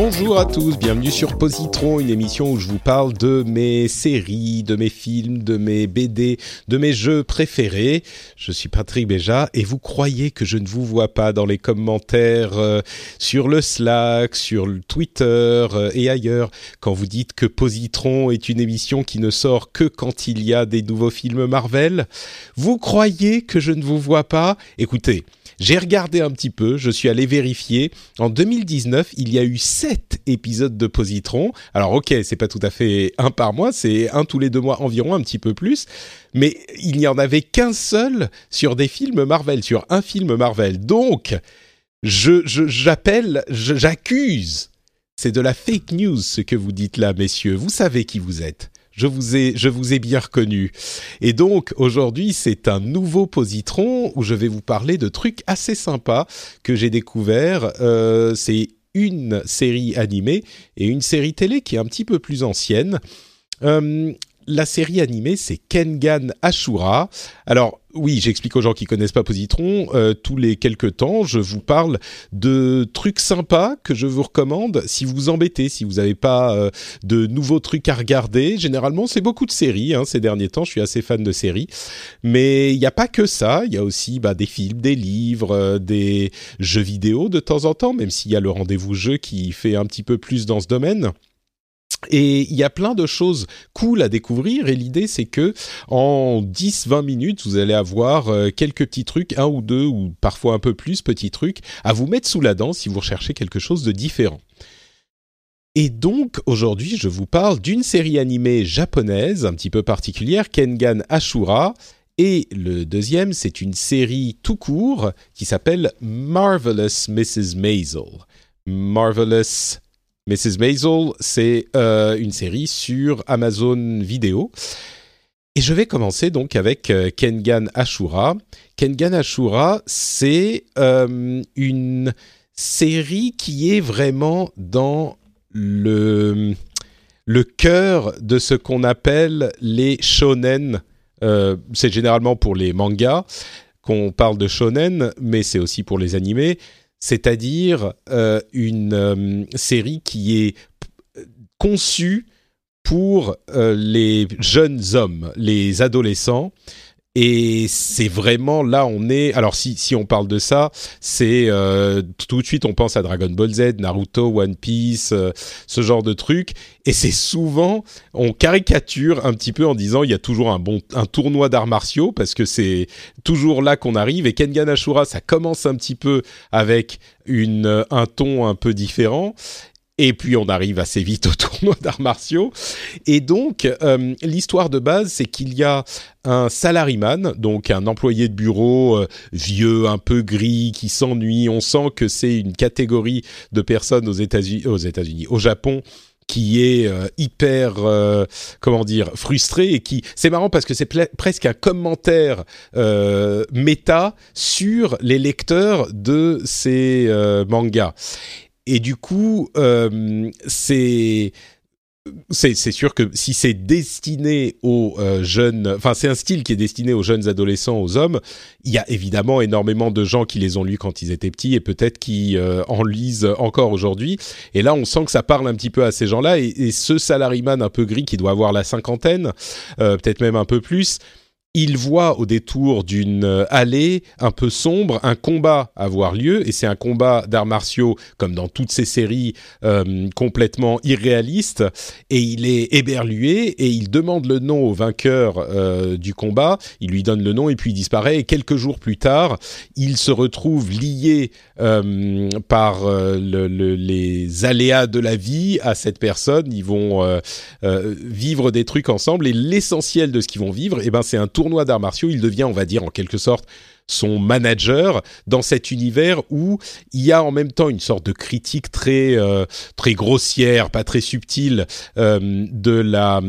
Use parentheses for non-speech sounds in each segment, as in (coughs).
Bonjour à tous, bienvenue sur Positron, une émission où je vous parle de mes séries, de mes films, de mes BD, de mes jeux préférés. Je suis Patrick Béja et vous croyez que je ne vous vois pas dans les commentaires euh, sur le Slack, sur le Twitter euh, et ailleurs quand vous dites que Positron est une émission qui ne sort que quand il y a des nouveaux films Marvel. Vous croyez que je ne vous vois pas? Écoutez, j'ai regardé un petit peu, je suis allé vérifier. En 2019, il y a eu sept épisodes de Positron. Alors ok, c'est pas tout à fait un par mois, c'est un tous les deux mois environ, un petit peu plus. Mais il n'y en avait qu'un seul sur des films Marvel, sur un film Marvel. Donc, je j'appelle, j'accuse. C'est de la fake news ce que vous dites là, messieurs. Vous savez qui vous êtes je vous ai, bien reconnu. Et donc aujourd'hui, c'est un nouveau positron où je vais vous parler de trucs assez sympas que j'ai découvert. Euh, c'est une série animée et une série télé qui est un petit peu plus ancienne. Euh, la série animée, c'est Kengan Ashura. Alors oui, j'explique aux gens qui connaissent pas Positron. Euh, tous les quelques temps, je vous parle de trucs sympas que je vous recommande si vous vous embêtez, si vous n'avez pas euh, de nouveaux trucs à regarder. Généralement, c'est beaucoup de séries. Hein, ces derniers temps, je suis assez fan de séries. Mais il n'y a pas que ça. Il y a aussi bah, des films, des livres, euh, des jeux vidéo de temps en temps, même s'il y a le rendez-vous jeu qui fait un petit peu plus dans ce domaine. Et il y a plein de choses cool à découvrir et l'idée c'est que en 10-20 minutes vous allez avoir euh, quelques petits trucs, un ou deux ou parfois un peu plus petits trucs à vous mettre sous la dent si vous recherchez quelque chose de différent. Et donc aujourd'hui je vous parle d'une série animée japonaise un petit peu particulière, Kengan Ashura. Et le deuxième, c'est une série tout court qui s'appelle Marvelous Mrs. Maisel. Marvelous Mrs. Maisel, c'est euh, une série sur Amazon Vidéo. Et je vais commencer donc avec euh, Kengan Ashura. Kengan Ashura, c'est euh, une série qui est vraiment dans le, le cœur de ce qu'on appelle les shonen. c'est généralement pour les mangas qu'on parle de shonen, mais c'est aussi pour les animés c'est-à-dire euh, une euh, série qui est conçue pour euh, les jeunes hommes, les adolescents. Et c'est vraiment là, on est. Alors si si on parle de ça, c'est tout de suite on pense à Dragon Ball Z, Naruto, One Piece, ce genre de trucs. Et c'est souvent on caricature un petit peu en disant il y a toujours un bon un tournoi d'arts martiaux parce que c'est toujours là qu'on arrive. Et Kengan Ashura, ça commence un petit peu avec une un ton un peu différent. Et puis on arrive assez vite au (laughs) tournoi d'arts martiaux. Et donc euh, l'histoire de base, c'est qu'il y a un salaryman, donc un employé de bureau euh, vieux, un peu gris, qui s'ennuie. On sent que c'est une catégorie de personnes aux États-Unis, aux États-Unis, au Japon qui est euh, hyper comment dire frustré et qui c'est marrant parce que c'est presque un commentaire méta sur les lecteurs de ces mangas et du coup, euh, c'est c'est sûr que si c'est destiné aux euh, jeunes, enfin c'est un style qui est destiné aux jeunes adolescents, aux hommes, il y a évidemment énormément de gens qui les ont lus quand ils étaient petits et peut-être qui euh, en lisent encore aujourd'hui. Et là, on sent que ça parle un petit peu à ces gens-là. Et, et, ce salaryman un peu gris qui doit avoir la cinquantaine, peut-être même un peu plus, il voit au détour d'une euh, allée un peu sombre un combat avoir lieu et c'est un combat d'arts martiaux comme dans toutes ces séries euh, complètement irréalistes et il est éberlué et il demande le nom au vainqueur euh, du combat. Il lui donne le nom et puis il disparaît et quelques jours plus tard il se retrouve lié par les aléas de la vie à cette personne. Ils vont vivre des trucs ensemble et l'essentiel de ce qu'ils vont vivre et eh ben c'est un tournoi d'arts martiaux, il devient, on va dire, en quelque sorte, son manager dans cet univers où il y a en même temps une sorte de critique très euh, très grossière, pas très subtile euh, de la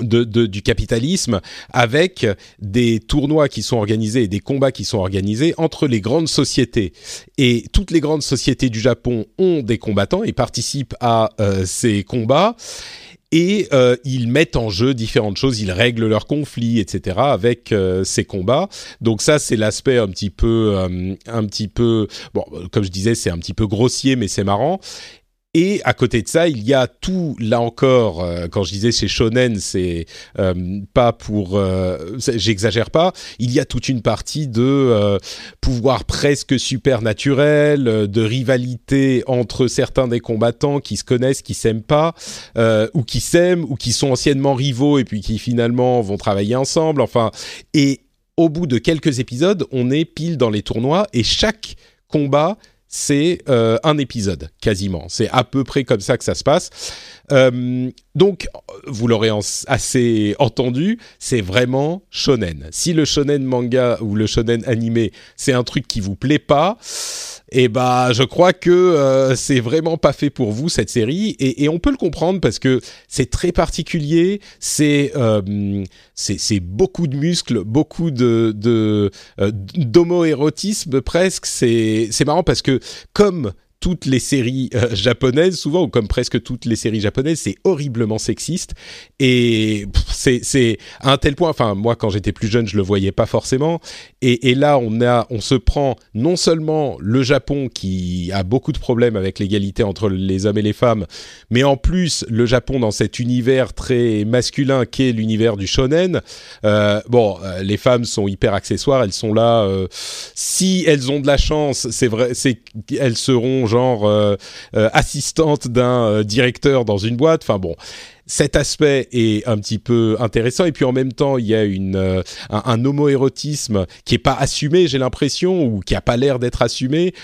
de, du capitalisme avec des tournois qui sont organisés et des combats qui sont organisés entre les grandes sociétés. Et toutes les grandes sociétés du Japon ont des combattants et participent à euh, ces combats et euh, ils mettent en jeu différentes choses, ils règlent leurs conflits, etc. avec euh, ces combats. Donc ça, c'est l'aspect un petit peu, euh, un petit peu, bon, comme je disais, c'est un petit peu grossier, mais c'est marrant. Et à côté de ça, il y a tout, là encore, euh, quand je disais chez Shonen, c'est euh, pas pour... Euh, j'exagère pas, il y a toute une partie de pouvoir presque supernaturel, de rivalité entre certains des combattants qui se connaissent, qui s'aiment pas, ou qui s'aiment, ou qui sont anciennement rivaux et puis qui finalement vont travailler ensemble, enfin... Et au bout de quelques épisodes, on est pile dans les tournois et chaque combat c'est euh, un épisode quasiment. C'est à peu près comme ça que ça se passe. Euh, donc, vous l'aurez assez entendu, c'est vraiment shonen. Si le shonen manga ou le shonen animé, c'est un truc qui vous plaît pas, et eh bah je crois que euh, c'est vraiment pas fait pour vous cette série et, et on peut le comprendre parce que c'est très particulier, c'est euh, c'est beaucoup de muscles, beaucoup de de euh, d'homoérotisme presque. C'est c'est marrant parce que comme toutes les séries euh, japonaises, souvent, ou comme presque toutes les séries japonaises, c'est horriblement sexiste. Et c'est à un tel point, enfin, moi, quand j'étais plus jeune, je le voyais pas forcément. Et, là, on, a, on se prend non seulement le Japon, qui a beaucoup de problèmes avec l'égalité entre les hommes et les femmes, mais en plus, le Japon dans cet univers très masculin qu'est l'univers du shonen. Euh, bon, euh, les femmes sont hyper accessoires, elles sont là. Euh, si elles ont de la chance, c'est vrai, c'est elles seront genre euh, euh, assistante d'un euh, directeur dans une boîte. Enfin bon, cet aspect est un petit peu intéressant. Et puis en même temps il y a une un, homoérotisme qui est pas assumé j'ai l'impression ou qui a pas l'air d'être assumé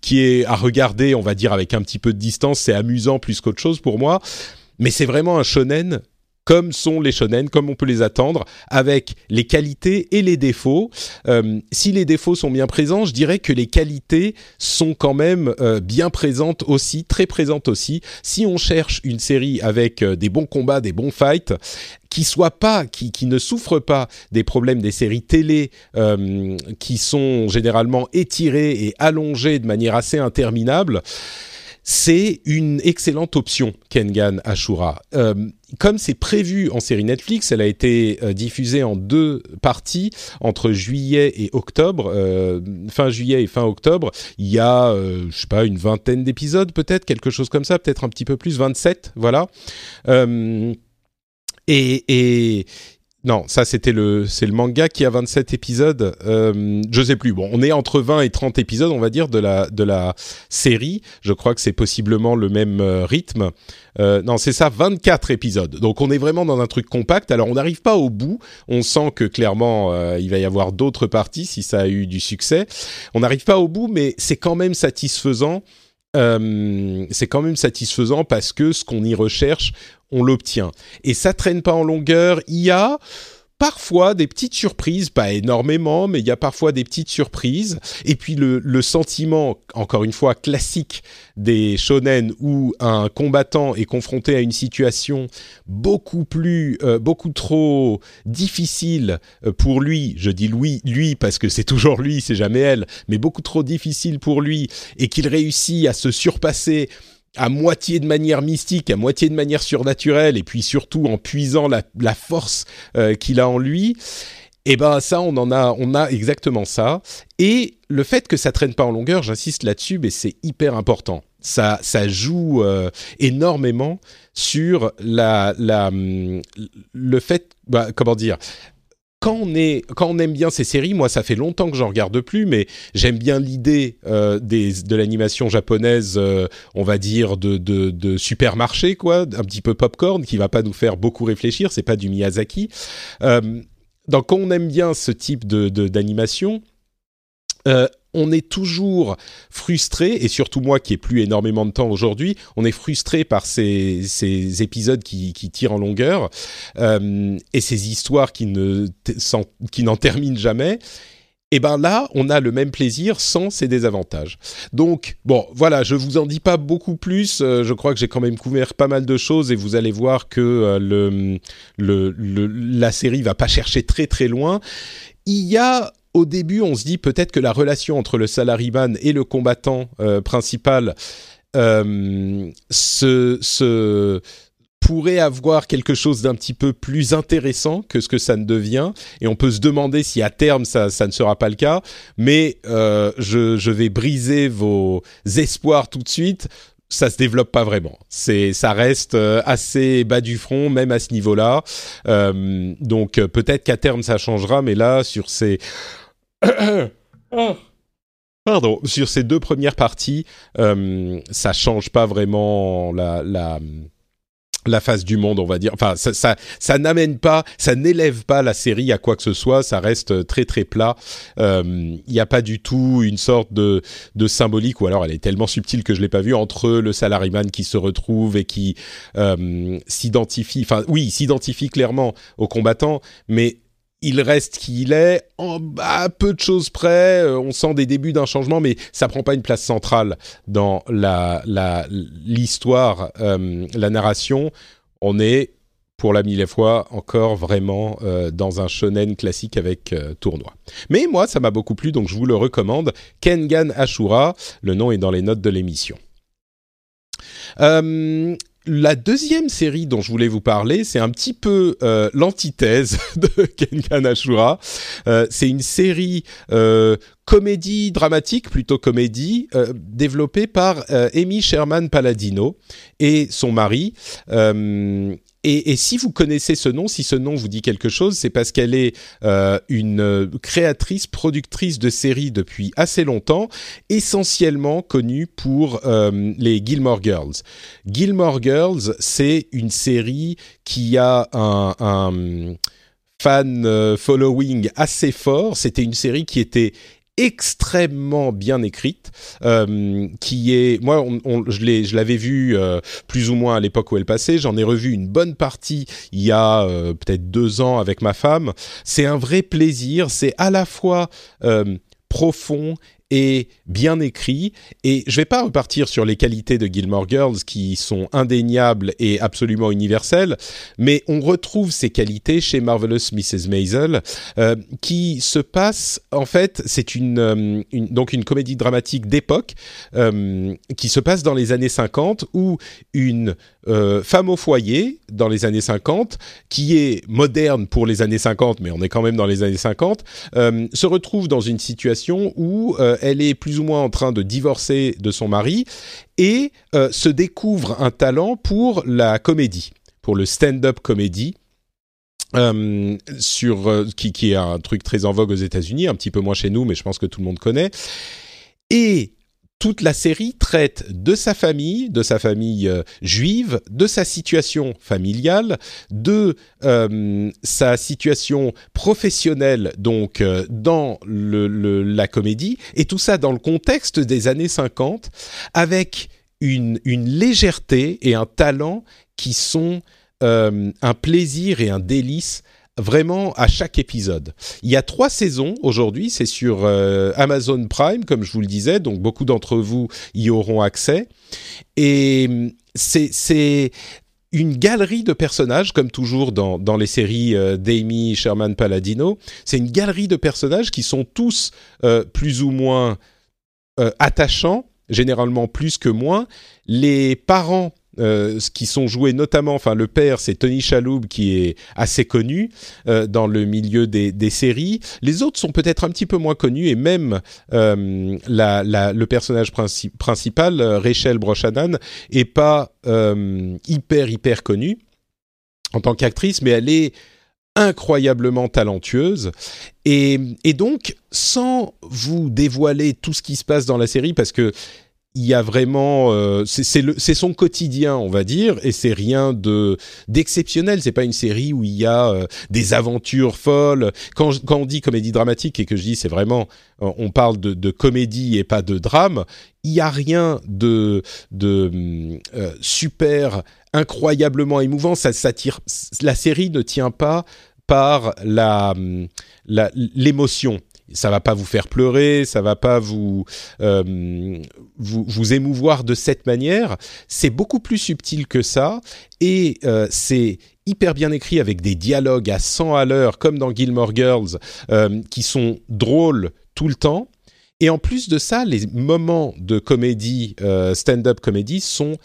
qui est à regarder on va dire avec un petit peu de distance. C'est amusant plus qu'autre chose pour moi. Mais c'est vraiment un shonen comme sont les shonen, comme on peut les attendre, avec les qualités et les défauts. Euh, si les défauts sont bien présents, je dirais que les qualités sont quand même euh, bien présentes aussi, très présentes aussi. Si on cherche une série avec euh, des bons combats, des bons fights, qui soit pas, qui, ne souffre pas des problèmes des séries télé qui sont généralement étirées et allongées de manière assez interminable c'est une excellente option, Kengan Ashura. Euh, comme c'est prévu en série Netflix, elle a été euh, diffusée en deux parties entre juillet et octobre, euh, fin juillet et fin octobre. Il y a, euh, je sais pas, une vingtaine d'épisodes peut-être, quelque chose comme ça, peut-être un petit peu plus, 27, voilà. Euh, et, et non, ça c'était le c'est le manga qui a 27 épisodes. Euh, je sais plus. Bon, on est entre 20 et 30 épisodes, on va dire de la de la série. Je crois que c'est possiblement le même euh, rythme. Euh, non, c'est ça, 24 épisodes. Donc on est vraiment dans un truc compact. Alors on n'arrive pas au bout. On sent que clairement euh, il va y avoir d'autres parties si ça a eu du succès. On n'arrive pas au bout, mais c'est quand même satisfaisant. Euh, c'est quand même satisfaisant parce que ce qu'on y recherche, on l'obtient. Et ça traîne pas en longueur. Il y a parfois des petites surprises, pas énormément, mais il y a parfois des petites surprises. Et puis le, le sentiment, encore une fois, classique des shonen où un combattant est confronté à une situation beaucoup plus, euh, beaucoup trop difficile euh, pour lui. Je dis lui, lui parce que c'est toujours lui, c'est jamais elle, mais beaucoup trop difficile pour lui et qu'il réussit à se surpasser à moitié de manière mystique, à moitié de manière surnaturelle, et puis surtout en puisant la, force euh, qu'il a en lui. Eh ben ça, on en a, on a exactement ça. Et le fait que ça traîne pas en longueur, j'insiste là-dessus, mais c'est hyper important. Ça, ça joue euh, énormément sur la, la, le fait, bah, comment dire, quand on, est, quand on aime bien ces séries, moi ça fait longtemps que j'en regarde plus, mais j'aime bien l'idée euh, de l'animation japonaise, euh, on va dire de, de, de, supermarché quoi, un petit peu popcorn qui va pas nous faire beaucoup réfléchir, c'est pas du Miyazaki. Euh, donc quand on aime bien ce type de d'animation, euh, on est toujours frustré, et surtout moi qui ai plus énormément de temps aujourd'hui, on est frustré par ces, épisodes qui, tirent en longueur euh, et ces histoires qui ne qui n'en terminent jamais. Et ben là, on a le même plaisir sans ces désavantages. Donc bon, voilà, je vous en dis pas beaucoup plus. Euh, je crois que j'ai quand même couvert pas mal de choses et vous allez voir que euh, la série va pas chercher très très loin. Il y a au début, on se dit peut-être que la relation entre le salaryman et le combattant euh, principal euh, se, pourrait avoir quelque chose d'un petit peu plus intéressant que ce que ça ne devient. Et on peut se demander si à terme ça, ne sera pas le cas. Mais euh, je, vais briser vos espoirs tout de suite ça se développe pas vraiment. Ça reste assez bas du front, même à ce niveau-là. Donc peut-être qu'à terme ça changera, mais là sur ces (coughs) Pardon, sur ces deux premières parties, euh, ça change pas vraiment la, la la face du monde, on va dire. Enfin, ça, ça, n'amène pas, ça n'élève pas la série à quoi que ce soit. Ça reste très très plat. Il euh, n'y a pas du tout une sorte de, de symbolique, ou alors elle est tellement subtile que je l'ai pas vue entre le salaryman qui se retrouve et qui euh, s'identifie. Enfin, oui, s'identifie clairement aux combattants, mais il reste qui il est, en à peu de choses près. Euh, on sent des débuts d'un changement, mais ça prend pas une place centrale dans l'histoire, euh, la, narration. On est pour la mille fois encore vraiment euh, dans un shonen classique avec tournoi. Mais moi, ça m'a beaucoup plu, donc je vous le recommande. Kengan Ashura, le nom est dans les notes de l'émission. La deuxième série dont je voulais vous parler, c'est un petit peu euh, l'antithèse (laughs) de Kengan Ashura. Euh, c'est une série euh, comédie dramatique, plutôt comédie, euh, développée par Amy Sherman Palladino et son mari. Et, si vous connaissez ce nom, si ce nom vous dit quelque chose, c'est parce qu'elle est euh, une créatrice, productrice de séries depuis assez longtemps, essentiellement connue pour euh, les Gilmore Girls. Gilmore Girls, c'est une série qui a un, fan euh, following assez fort. C'était une série qui était extrêmement bien écrite, euh, qui est, moi, on, je l'avais vu euh, plus ou moins à l'époque où elle passait. J'en ai revu une bonne partie il y a euh, peut-être deux ans avec ma femme. C'est un vrai plaisir. C'est à la fois profond est bien écrit et je vais pas repartir sur les qualités de Gilmore Girls qui sont indéniables et absolument universelles, mais on retrouve ces qualités chez Marvelous Mrs. Maisel euh, qui se passe en fait c'est une, euh, donc une comédie dramatique d'époque euh, qui se passe dans les années 50 où une femme au foyer dans les années 50, qui est moderne pour les années 50, mais on est quand même dans les années 50, euh, se retrouve dans une situation où elle est plus ou moins en train de divorcer de son mari et se découvre un talent pour la comédie, pour le stand-up comédie. sur qui, qui est un truc très en vogue aux États-Unis, un petit peu moins chez nous, mais je pense que tout le monde connaît. Et toute la série traite de sa famille, de sa famille euh, juive, de sa situation familiale, de euh, sa situation professionnelle, donc euh, dans la comédie, et tout ça dans le contexte des années 50, avec une légèreté et un talent qui sont un plaisir et un délice vraiment à chaque épisode. Il y a trois saisons aujourd'hui, c'est sur euh, Amazon Prime, comme je vous le disais, donc beaucoup d'entre vous y auront accès. Et hum, c'est une galerie de personnages, comme toujours dans, dans les séries euh, d'Amy Sherman Palladino. C'est une galerie de personnages qui sont tous euh, plus ou moins attachants, généralement plus que moins. Les parents euh, qui sont joués notamment, enfin le père c'est Tony Chaloub qui est assez connu euh, dans le milieu des, des, séries. Les autres sont peut-être un petit peu moins connus et même euh, la, le personnage principal, euh, Rachel Broshanan, est pas hyper hyper connue en tant qu'actrice, mais elle est incroyablement talentueuse et, et donc sans vous dévoiler tout ce qui se passe dans la série parce que il y a vraiment euh, c'est son quotidien on va dire et c'est rien de d'exceptionnel. C'est pas une série où il y a euh, des aventures folles. Quand on dit comédie dramatique et que je dis c'est vraiment euh, on parle de, comédie et pas de drame il y a rien de de super incroyablement émouvant. Ça, ça la série ne tient pas par la l'émotion ça va pas vous faire pleurer, ça va pas vous, euh, vous, vous émouvoir de cette manière. C'est beaucoup plus subtil que ça et euh, c'est hyper bien écrit avec des dialogues à 100 à l'heure comme dans Gilmore Girls euh, qui sont drôles tout le temps. Et en plus de ça, les moments de comédie, stand-up comédie, sont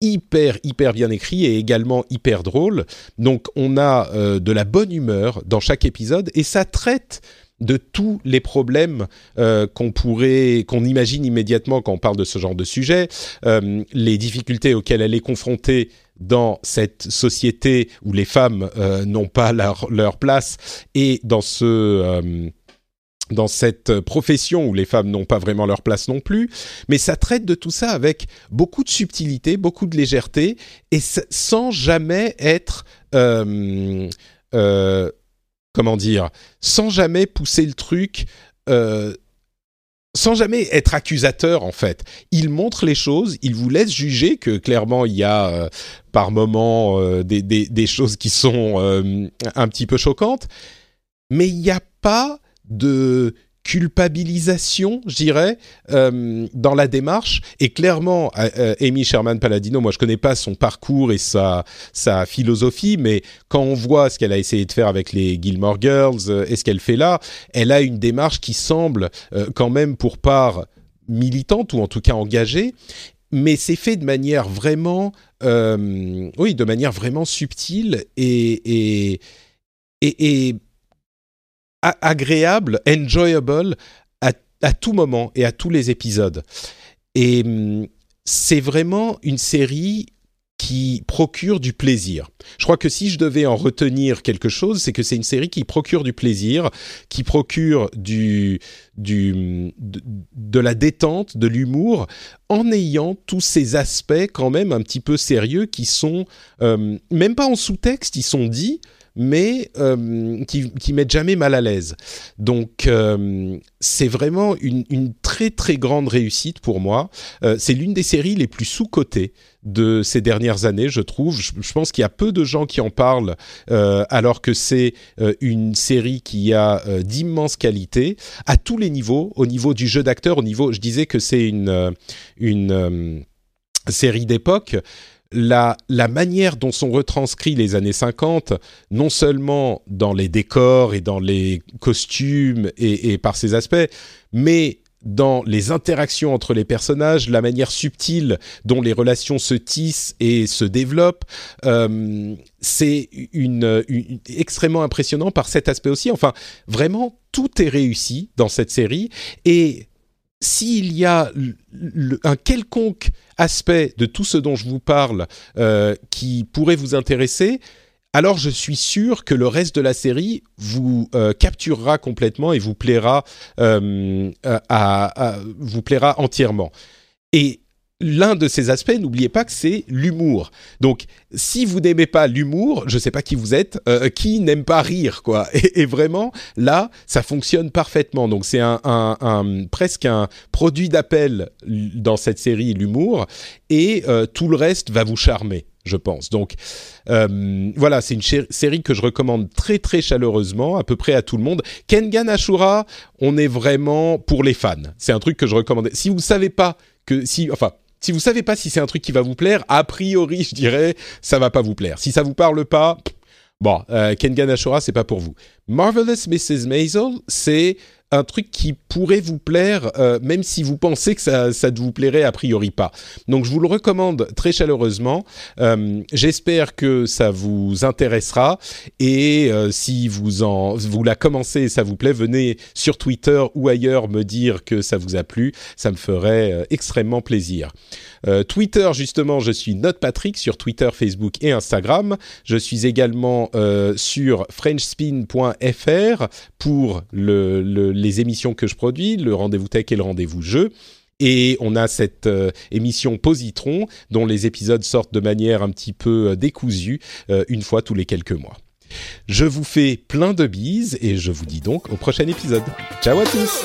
hyper hyper bien écrits et également hyper drôles. Donc on a de la bonne humeur dans chaque épisode et ça traite de tous les problèmes euh, qu'on pourrait, qu'on imagine immédiatement quand on parle de ce genre de sujet, euh, les difficultés auxquelles elle est confrontée dans cette société où les femmes euh, n'ont pas leur, place et dans ce dans cette profession où les femmes n'ont pas vraiment leur place non plus, mais ça traite de tout ça avec beaucoup de subtilité, beaucoup de légèreté, et sans jamais être comment dire, sans jamais pousser le truc. Euh, sans jamais être accusateur en fait. Il montre les choses, il vous laisse juger que clairement il y a euh, par moments euh, des, des, des, choses qui sont un petit peu choquantes, mais il n'y a pas de culpabilisation, je dirais, euh, dans la démarche. Et clairement, euh, euh, Amy Sherman Palladino, moi je connais pas son parcours et sa sa philosophie, mais quand on voit ce qu'elle a essayé de faire avec les Gilmore Girls et ce qu'elle fait là, elle a une démarche qui semble quand même pour part militante ou en tout cas engagée mais c'est fait de manière vraiment, oui, de manière vraiment subtile et agréable, enjoyable à, tout moment et à tous les épisodes. Et hum, c'est vraiment une série qui procure du plaisir. Je crois que si je devais en retenir quelque chose, c'est que c'est une série qui procure du plaisir, qui procure du, du de, de la détente, de l'humour, en ayant tous ces aspects quand même un petit peu sérieux qui sont euh, même pas en sous-texte, ils sont dits, mais euh, qui, qui mettent jamais mal à l'aise. Donc euh, c'est vraiment une, une, très très grande réussite pour moi. Euh, c'est l'une des séries les plus sous-cotées de ces dernières années, je trouve. Je, je pense qu'il y a peu de gens qui en parlent, alors que c'est une série qui a d'immenses qualités à tous les niveaux, au niveau du jeu d'acteur, au niveau, je disais que c'est une une série d'époque la, manière dont sont retranscrits les années 50, non seulement dans les décors et dans les costumes et, par ces aspects, mais dans les interactions entre les personnages, la manière subtile dont les relations se tissent et se développent, euh, c'est extrêmement impressionnant par cet aspect aussi. Enfin, vraiment, tout est réussi dans cette série et s'il y a un quelconque aspect de tout ce dont je vous parle euh, qui pourrait vous intéresser, alors je suis sûr que le reste de la série vous euh, capturera complètement et vous plaira, euh, vous plaira entièrement. L'un de ces aspects, n'oubliez pas que c'est l'humour. Donc, si vous n'aimez pas l'humour, je ne sais pas qui vous êtes, euh, qui n'aime pas rire, quoi. (laughs) Et, vraiment, là, ça fonctionne parfaitement. Donc, c'est un, un, un, presque un produit d'appel dans cette série, l'humour, et euh, tout le reste va vous charmer je pense. Donc euh, voilà, c'est une série que je recommande très très chaleureusement, à peu près à tout le monde. Kengan Ashura, on est vraiment pour les fans. C'est un truc que je recommande. Si vous savez pas que si, enfin, si vous savez pas si c'est un truc qui va vous plaire, a priori, je dirais, ça va pas vous plaire. Si ça vous parle pas, bon, euh, Kengan Ashura, c'est pas pour vous. Marvelous Mrs. Maisel, c'est un truc qui pourrait vous plaire, euh, même si vous pensez que ça, ça vous plairait a priori pas. Donc je vous le recommande très chaleureusement. Euh, J'espère que ça vous intéressera et euh, si vous en vous la commencez et ça vous plaît, venez sur Twitter ou ailleurs me dire que ça vous a plu. Ça me ferait extrêmement plaisir. Euh, Twitter justement, je suis NotePatrick sur Twitter, Facebook et Instagram. Je suis également sur FrenchSpin.fr pour le, le les émissions que je produis, le rendez-vous tech et le rendez-vous jeu. Et on a cette euh, émission Positron dont les épisodes sortent de manière un petit peu euh, décousue euh, une fois tous les quelques mois. Je vous fais plein de bises et je vous dis donc au prochain épisode. Ciao à tous